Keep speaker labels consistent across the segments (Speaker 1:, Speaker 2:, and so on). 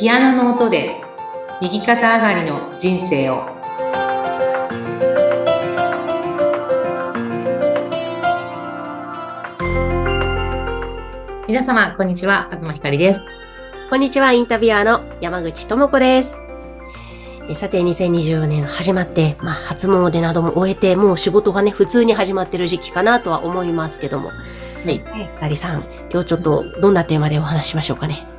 Speaker 1: ピアノの音で右肩上がりの人生を皆様こんにちは東ひかりです
Speaker 2: こんにちは、インタビュアーの山口智子です。えさて、2024年始まって、まあ、初詣なども終えて、もう仕事がね、普通に始まってる時期かなとは思いますけども。
Speaker 1: はい
Speaker 2: えひかりさん、今日ちょっとどんなテーマでお話しましょうかね。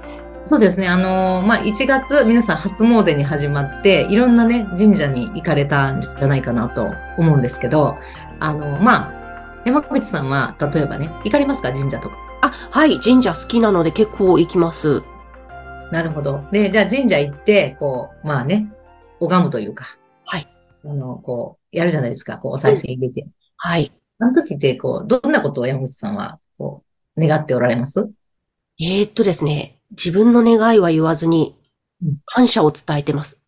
Speaker 1: そうですね。あのーまあ、1月、皆さん初詣に始まって、いろんなね、神社に行かれたんじゃないかなと思うんですけど、あのーまあ、山口さんは、例えばね、行かれますか？神社とか。
Speaker 2: あ、はい、神社好きなので結構行きます。
Speaker 1: なるほど。で、じゃあ神社行って、こう、まあね、拝むというか。
Speaker 2: はい。
Speaker 1: あの、こう、やるじゃないですか。こう、お賽銭入れて。
Speaker 2: はい。
Speaker 1: あの時って、こう、どんなことを山口さんは、こう、願っておられます？
Speaker 2: えー、っとですね、自分の願いは言わずに
Speaker 1: うん、
Speaker 2: 感謝を伝えてます。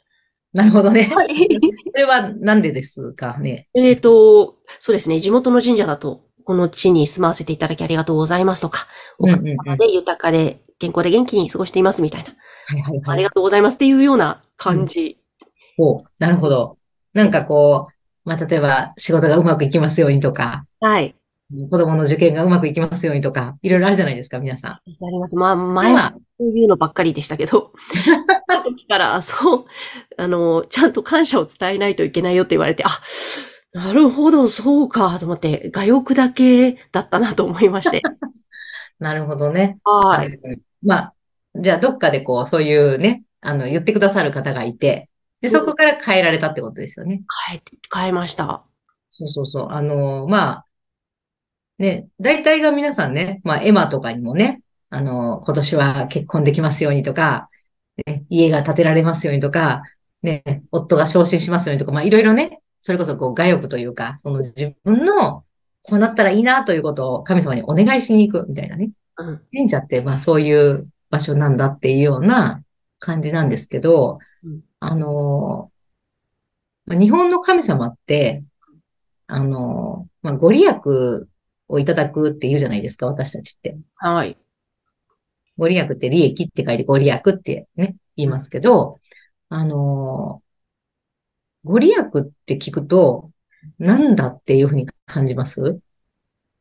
Speaker 1: なるほどね。
Speaker 2: はい。
Speaker 1: それはなんでですか？ね。
Speaker 2: えーと、そうですね、地元の神社だと、この地に住まわせていただきありがとうございますとか、おで豊かで健康で元気に過ごしていますみたいな、
Speaker 1: はいはいはい
Speaker 2: ありが。とうございますっていうような感じ。
Speaker 1: ほう、なるほど。なんかこう、まあ、例えば仕事がうまくいきますようにとか、
Speaker 2: はい。
Speaker 1: 子供の受験がうまくいきますようにとか、いろいろあるじゃないですか、皆さん。
Speaker 2: あります。まあ、前はそういうのばっかりでしたけど、あの時から、そう、あの、ちゃんと感謝を伝えないといけないよって言われて、あ、なるほど、そうか、と思って、画欲だけだったなと思いまして。
Speaker 1: なるほどね。
Speaker 2: はい。
Speaker 1: まあ、じゃあどっかでこう、そういうね、あの、言ってくださる方がいて、で、そこから変えられたってことですよね。
Speaker 2: 変えて、変えました。
Speaker 1: そうそうそう。あの、まあ、ね、大体が皆さんね、まあ、エマとかにもね、あの、今年は結婚できますようにとか、ね、家が建てられますようにとか、ね、夫が昇進しますようにとか、まあ、いろいろね、それこそこう、我欲というか、その自分の、こうなったらいいなということを神様にお願いしに行くみたいなね。
Speaker 2: うん。
Speaker 1: 神社って、まあ、そういう場所なんだっていうような感じなんですけど
Speaker 2: うん、
Speaker 1: あの、まあ日本の神様って、あの、まあ、ご利益をいただくって言うじゃないですか、私たちって。
Speaker 2: はい。
Speaker 1: ご利益って利益って書いてご利益ってね、言いますけど、あの、ご利益って聞くと、なんだっていうふうに感じます？
Speaker 2: は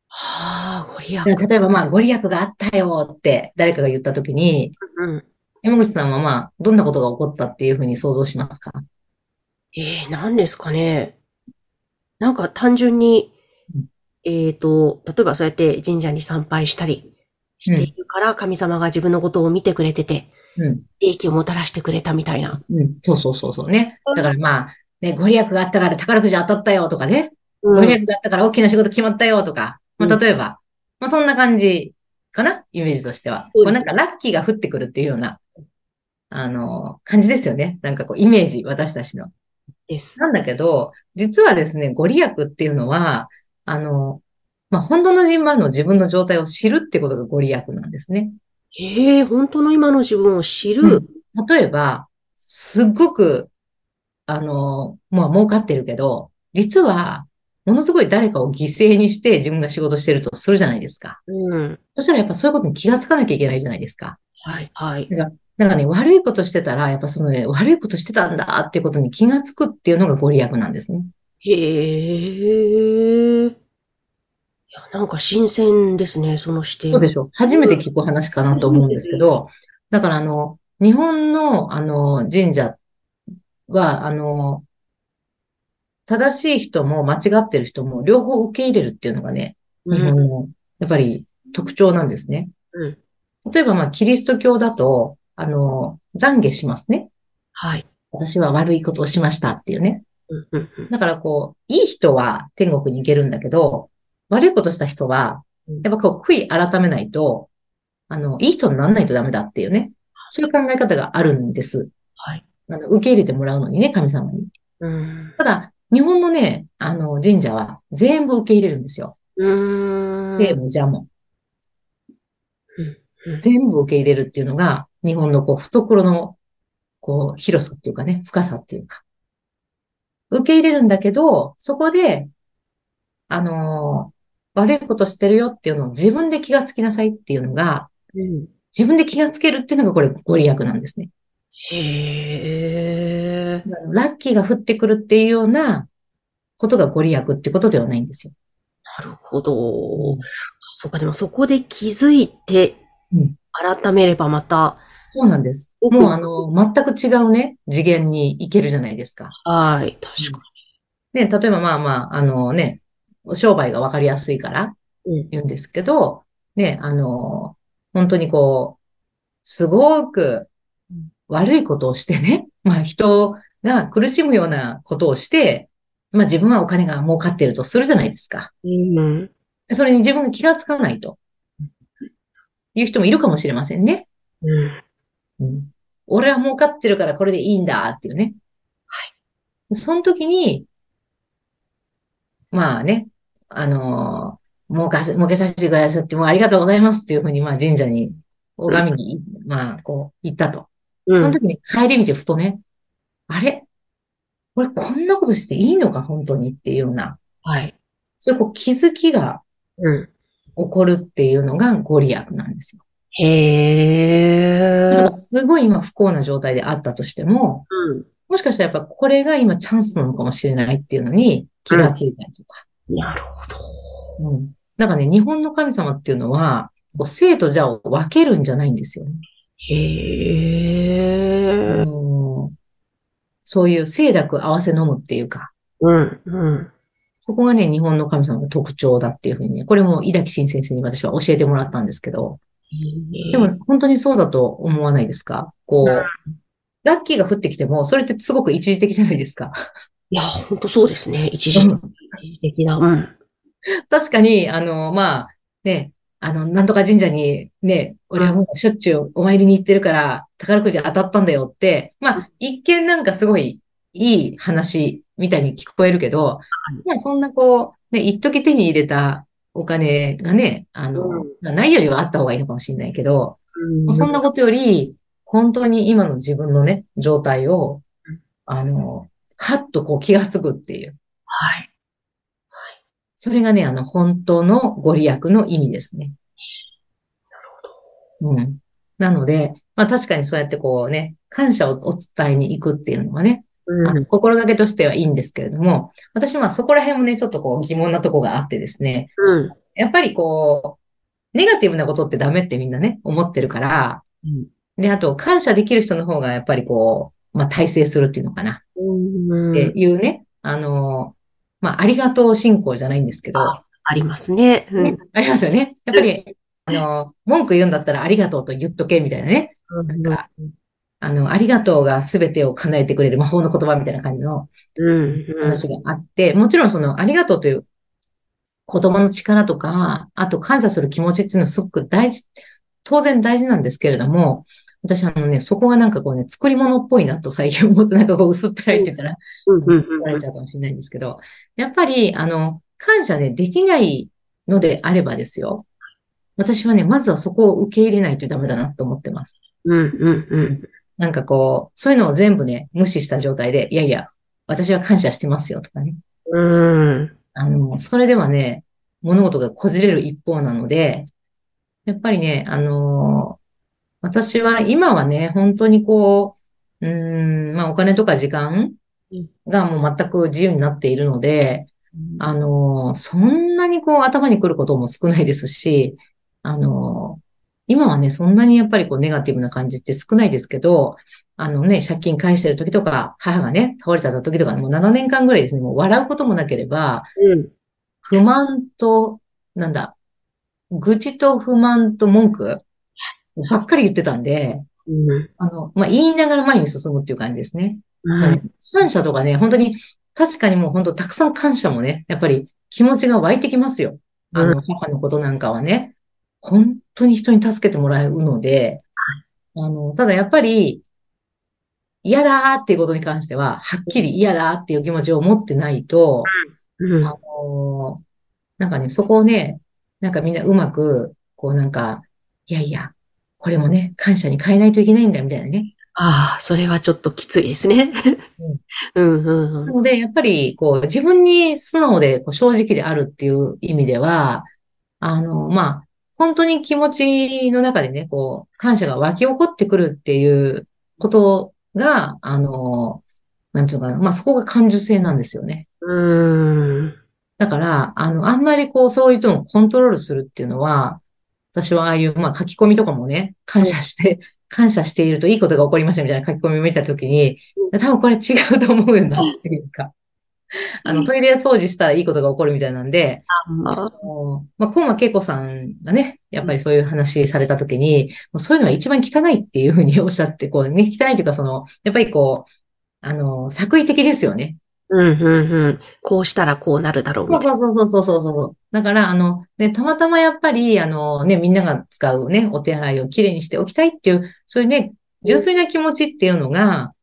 Speaker 2: あ、ご利益。
Speaker 1: 例えばまあ、ご利益があったよって誰かが言ったときに、
Speaker 2: うん。
Speaker 1: 山口さんはまあ、どんなことが起こったっていうふうに想像しますか？
Speaker 2: えー、何ですかね。なんか単純に
Speaker 1: うん、
Speaker 2: えっと、例えばそうやって神社に参拝したりしているから、神様が自分のことを見てくれてて、
Speaker 1: うん。
Speaker 2: 利益をもたらしてくれたみたいな。
Speaker 1: うん。そうそうそうそうね。だからまあ、ね、ご利益があったから宝くじ当たったよとかね。ご利益があったから大きな仕事決まったよとか。まあ、
Speaker 2: うん
Speaker 1: 例えば、まあ、そんな感じかな？イメージとしては。こうなんかラッキーが降ってくるっていうような、あの、感じですよね。なんかこう、イメージ、私たちの。
Speaker 2: です。
Speaker 1: なんだけど、実はですね、ご利益っていうのは、あの、まあ、本当の自分の自分の状態を知るってことがご利益なんですね。
Speaker 2: ええ本当の今の自分を知る。
Speaker 1: うん例えば、すっごく、あの、まあ、儲かってるけど、実は、ものすごい誰かを犠牲にして自分が仕事してるとするじゃないですか。
Speaker 2: うん。
Speaker 1: そしたらやっぱそういうことに気がつかなきゃいけないじゃないですか。
Speaker 2: はい、はい。
Speaker 1: なんかね、悪いことしてたら、やっぱそのね、悪いことしてたんだっていうことに気がつくっていうのがご利益なんですね。
Speaker 2: へえ。いや、なんか新鮮ですね、その視点。
Speaker 1: そうでしょ。初めて聞く話かなと思うんですけど、だからあの、日本のあの、神社は、あの、正しい人も間違ってる人も両方受け入れるっていうのがね、日本の、やっぱり特徴なんですね。
Speaker 2: うん。
Speaker 1: 例えばまあ、キリスト教だと、あの、懺悔しますね。
Speaker 2: はい。
Speaker 1: 私は悪いことをしましたっていうね。だからこう、いい人は天国に行けるんだけど、悪いことした人は、やっぱこう、悔い改めないと、あの、いい人にならないとダメだっていうね。そういう考え方があるんです。
Speaker 2: はい。
Speaker 1: あの、受け入れてもらうのにね、神様に。
Speaker 2: うん。
Speaker 1: ただ、日本のね、あの、神社は全部受け入れるんですよ。
Speaker 2: うーん。
Speaker 1: 聖も邪も。
Speaker 2: うんうん
Speaker 1: 全部受け入れるっていうのが、日本のこう、懐の、こう、広さっていうかね、深さっていうか。受け入れるんだけど、そこで、あのー悪いことしてるよっていうのを自分で気がつきなさいっていうのが、
Speaker 2: うん。
Speaker 1: 自分で気がつけるっていうのがこれご利益なんですね。
Speaker 2: へえ。
Speaker 1: ラッキーが降ってくるっていうようなことがご利益ってことではないんですよ。
Speaker 2: なるほど。そうか、でもそこで気づいて
Speaker 1: うん、
Speaker 2: 改めればまた、
Speaker 1: そうなんです。
Speaker 2: うん
Speaker 1: もうあの、全く違うね、次元に行けるじゃないですか。
Speaker 2: はい、確か
Speaker 1: ね、例えばまあまあ、あのね、商売がわかりやすいから
Speaker 2: に。
Speaker 1: 言うんですけど、ね、あの、本当にこう、すごく悪いことをしてね、まあ人が苦しむようなことをして、まあ自分はお金が儲かっているとするじゃないですか。
Speaker 2: うん。うん。
Speaker 1: それに自分が気がつかないという人もいるかもしれませんね。
Speaker 2: うん。
Speaker 1: うん、俺は儲かってるからこれでいいんだっていうね。はい。その時に、まあね、あのー儲かせ、儲けさせてくださってもうありがとうございますっていうふうに、まあ神社に、拝みに、まあこう、行ったと。
Speaker 2: うん。
Speaker 1: その時に帰り道ふとね、あれ？俺こんなことしていいのか？本当にっていうような、
Speaker 2: はい。
Speaker 1: そういうこう気づきが
Speaker 2: うん。
Speaker 1: 起こるっていうのがご利益なんですよ。
Speaker 2: へえ。
Speaker 1: すごい今不幸な状態であったとしても、
Speaker 2: うん。
Speaker 1: もしかしたらやっぱこれが今チャンスなのかもしれないっていうのに気がついたりとか。
Speaker 2: なるほど。
Speaker 1: うん。なんかね、日本の神様っていうのは、こう生と邪を分けるんじゃないんですよね。
Speaker 2: へえ。
Speaker 1: うんそういう清濁合わせ飲むっていうか、
Speaker 2: うん。うん。
Speaker 1: そこがね、日本の神様の特徴だっていうふうにね、これも井崎新先生に私は教えてもらったんですけど、でも本当にそうだと思わないですか？こ
Speaker 2: う
Speaker 1: ラッキーが降ってきても、それってすごく一時的じゃないですか？
Speaker 2: いや、本当そうですね。一時的な。うん。
Speaker 1: 確かに、あの、まあ、ね、あの、なんとか神社にね、俺はもうしょっちゅうお参りに行ってるから、宝くじ当たったんだよって、まあ、一見なんかすごいいい話みたいに聞こえるけど、まあ、そんなこう、ね、一時手に入れたお金がね、あの、
Speaker 2: うん
Speaker 1: まあないよりはあった方がいいのかもしれないけど、
Speaker 2: うん
Speaker 1: そんなことより、本当に今の自分のね、状態を
Speaker 2: うん、
Speaker 1: あの、はっとこう気がつくっていう。
Speaker 2: はい。
Speaker 1: それがね、あの、本当のご利益の意味ですね。うん。なので、まあ確かにそうやってこうね、感謝をお伝えに行くっていうのはね、あの心がけとしてはいいんですけれども、私はそこら辺もね、ちょっとこう疑問なとこがあってですね、
Speaker 2: うん。
Speaker 1: やっぱりこう、ネガティブなことってダメってみんなね、思ってるから、
Speaker 2: うん
Speaker 1: で、あと感謝できる人の方がやっぱりこう、まあ大成するっていうのかな、
Speaker 2: うん。
Speaker 1: っていうね、あの、まあありがとう信仰じゃないんですけど、
Speaker 2: あありますね。うん
Speaker 1: ねありますよね。やっぱり、あの、文句言うんだったらありがとうと言っとけみたいなね。なんか、あの、ありがとうが全てを叶えてくれる魔法の言葉みたいな感じの
Speaker 2: うん。
Speaker 1: 話があって、もちろんそのありがとうという言葉の力とか、あと感謝する気持ちっていうのはすごく大事、当然大事なんですけれども、私あのね、そこがなんかこうね、作り物っぽいなと最近思って、なんかこう薄っぺらいって言ったら、
Speaker 2: うん。うん。
Speaker 1: 怒られちゃうかもしれないんですけど、やっぱり、あの、感謝ね、できないのであればですよ。私はね、まずはそこを受け入れないとダメだなと思ってます。
Speaker 2: うん。うん。うん。
Speaker 1: なんかこう、そういうのを全部ね、無視した状態で、いやいや、私は感謝してますよとかね。
Speaker 2: うん。
Speaker 1: あの、それではね、物事がこじれる一方なので、やっぱりね、あの私は今はね、本当にこう、うん、まあお金とか時間がもう全く自由になっているので、あの、そんなにこう頭に来ることも少ないですし、あの、今はね、そんなにやっぱりこうネガティブな感じって少ないですけど、あのね、借金返してる時とか、母がね、倒れちゃった時とか、もう7年間ぐらいですね、もう笑うこともなければ、
Speaker 2: うん。
Speaker 1: 不満と、なんだ、愚痴と不満と文句ばっかり言ってたんで、
Speaker 2: うん。
Speaker 1: あの、まあ、言いながら前に進むっていう感じですね。
Speaker 2: うん。
Speaker 1: 感謝とかね、本当に、確かにもう本当たくさん感謝もね、やっぱり気持ちが湧いてきますよ。あの、母のことなんかはね、本当に人に助けてもらうので、あの、ただやっぱり、嫌だーっていうことに関しては、はっきり嫌だーっていう気持ちを持ってないと、
Speaker 2: うん。
Speaker 1: あのーなんかね、そこをね、なんかみんなうまく、こうなんか、いやいや、これもね、感謝に変えないといけないんだ、みたいなね。
Speaker 2: ああ、それはちょっときついですね。うん。うん。う。
Speaker 1: なんので、やっぱり、こう、自分に素直で、こう正直であるっていう意味では、あの、まあ、本当に気持ちの中でね、こう、感謝が湧き起こってくるっていうことが、あの、なんていうのかな、まあそこが感受性なんですよね。
Speaker 2: うーん。
Speaker 1: だから、あの、あんまりこう、そういうのをコントロールするっていうのは、私はああいう、まあ書き込みとかもね、感謝して、感謝しているといいことが起こりましたみたいな書き込みを見たときに、多分これ違うと思うんだっていうか、あの、トイレ掃除したらいいことが起こるみたいなんで、
Speaker 2: あ
Speaker 1: あのまあ、コンマ恵子さんがね、やっぱりそういう話されたときに、もうそういうのが一番汚いっていうふうにおっしゃって、こうね、汚いというかその、やっぱりこう、あの、作為的ですよね。
Speaker 2: うん、うん、うん。こうしたらこうなるだろう。
Speaker 1: そうそうそうそうそうそう。だから、あの、ね、たまたまやっぱり、あのね、みんなが使うね、お手洗いをきれいにしておきたいっていう、そういうね、純粋な気持ちっていうのが、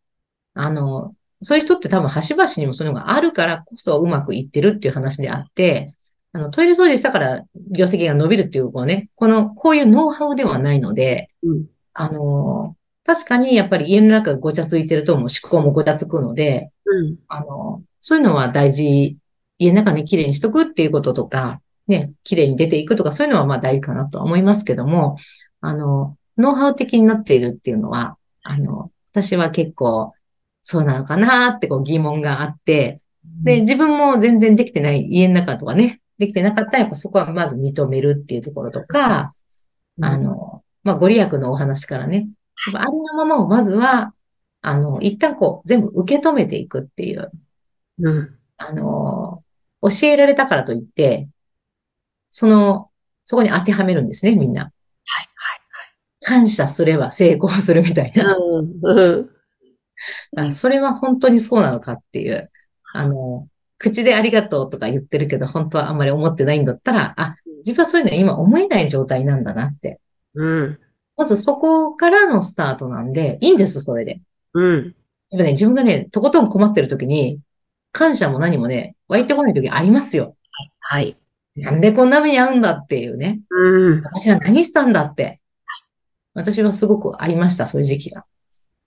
Speaker 1: あの、そういう人って多分端々にもそういうのがあるからこそうまくいってるっていう話であって、あの、トイレ掃除したから業績が伸びるっていう、こうね、この、こういうノウハウではないので、
Speaker 2: うん。
Speaker 1: あの、確かにやっぱり家の中がごちゃついてるともう思考もごちゃつくので、
Speaker 2: うん。
Speaker 1: あの、そういうのは大事。家の中ね、綺麗にしとくっていうこととか、ね、綺麗に出ていくとか、そういうのはまあ大事かなとは思いますけども、あの、ノウハウ的になっているっていうのは、あの、私は結構、そうなのかなってこう疑問があって、で、自分も全然できてない家の中とかね、できてなかったらやっぱそこはまず認めるっていうところとか、あの、まあ、ご利益のお話からね、やっぱありのままをまずは、あの、一旦こう、全部受け止めていくっていう、
Speaker 2: うん。
Speaker 1: あの、教えられたからといって、その、そこに当てはめるんですね、みんな。
Speaker 2: はい、
Speaker 1: 感謝すれば成功するみたいな。
Speaker 2: はい。うん。うん。
Speaker 1: あそれは本当にそうなのかっていう。あの、口でありがとうとか言ってるけど、本当はあんまり思ってないんだったら、あ、自分はそういうの今思えない状態なんだなって。
Speaker 2: うん。
Speaker 1: まずそこからのスタートなんで、いいんです、それで。
Speaker 2: うん。
Speaker 1: やっぱね、自分がね、とことん困ってる時に、感謝も何もね、湧いてこない時ありますよ。
Speaker 2: はい。
Speaker 1: なんでこんな目に遭うんだっていうね。
Speaker 2: うん。
Speaker 1: 私は何したんだって。私はすごくありました、そういう時期が。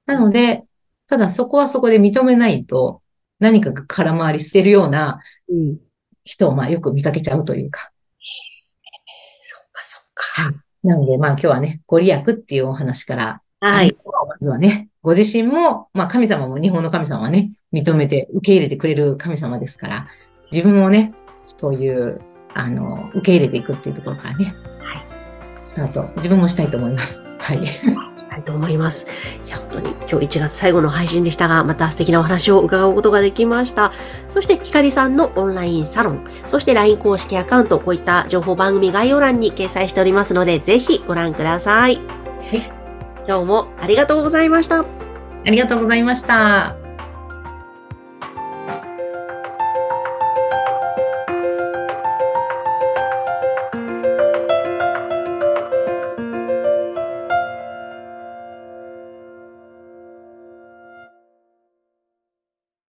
Speaker 1: なので、ただそこはそこで認めないと、何かが空回りしてるような
Speaker 2: うん。
Speaker 1: 人をまあよく見かけちゃうというか。
Speaker 2: そっか、そっか。
Speaker 1: なのでまあ今日はね、ご利益っていうお話から、
Speaker 2: はい。
Speaker 1: まずはね、ご自身も、まあ神様も日本の神様はね、認めて受け入れてくれる神様ですから、自分もね、そういう、あの、受け入れていくっていうところからね、
Speaker 2: はい。
Speaker 1: スタート、自分もしたいと思います。はい。
Speaker 2: したいと思います。いや、本当に今日1月最後の配信でしたが、また素敵なお話を伺うことができました。そして、ひかりさんのオンラインサロン、そして LINE 公式アカウント、こういった情報番組概要欄に掲載しておりますので、ぜひご覧ください。
Speaker 1: はい。
Speaker 2: 今日もありがとうございました。
Speaker 1: ありがとうございました。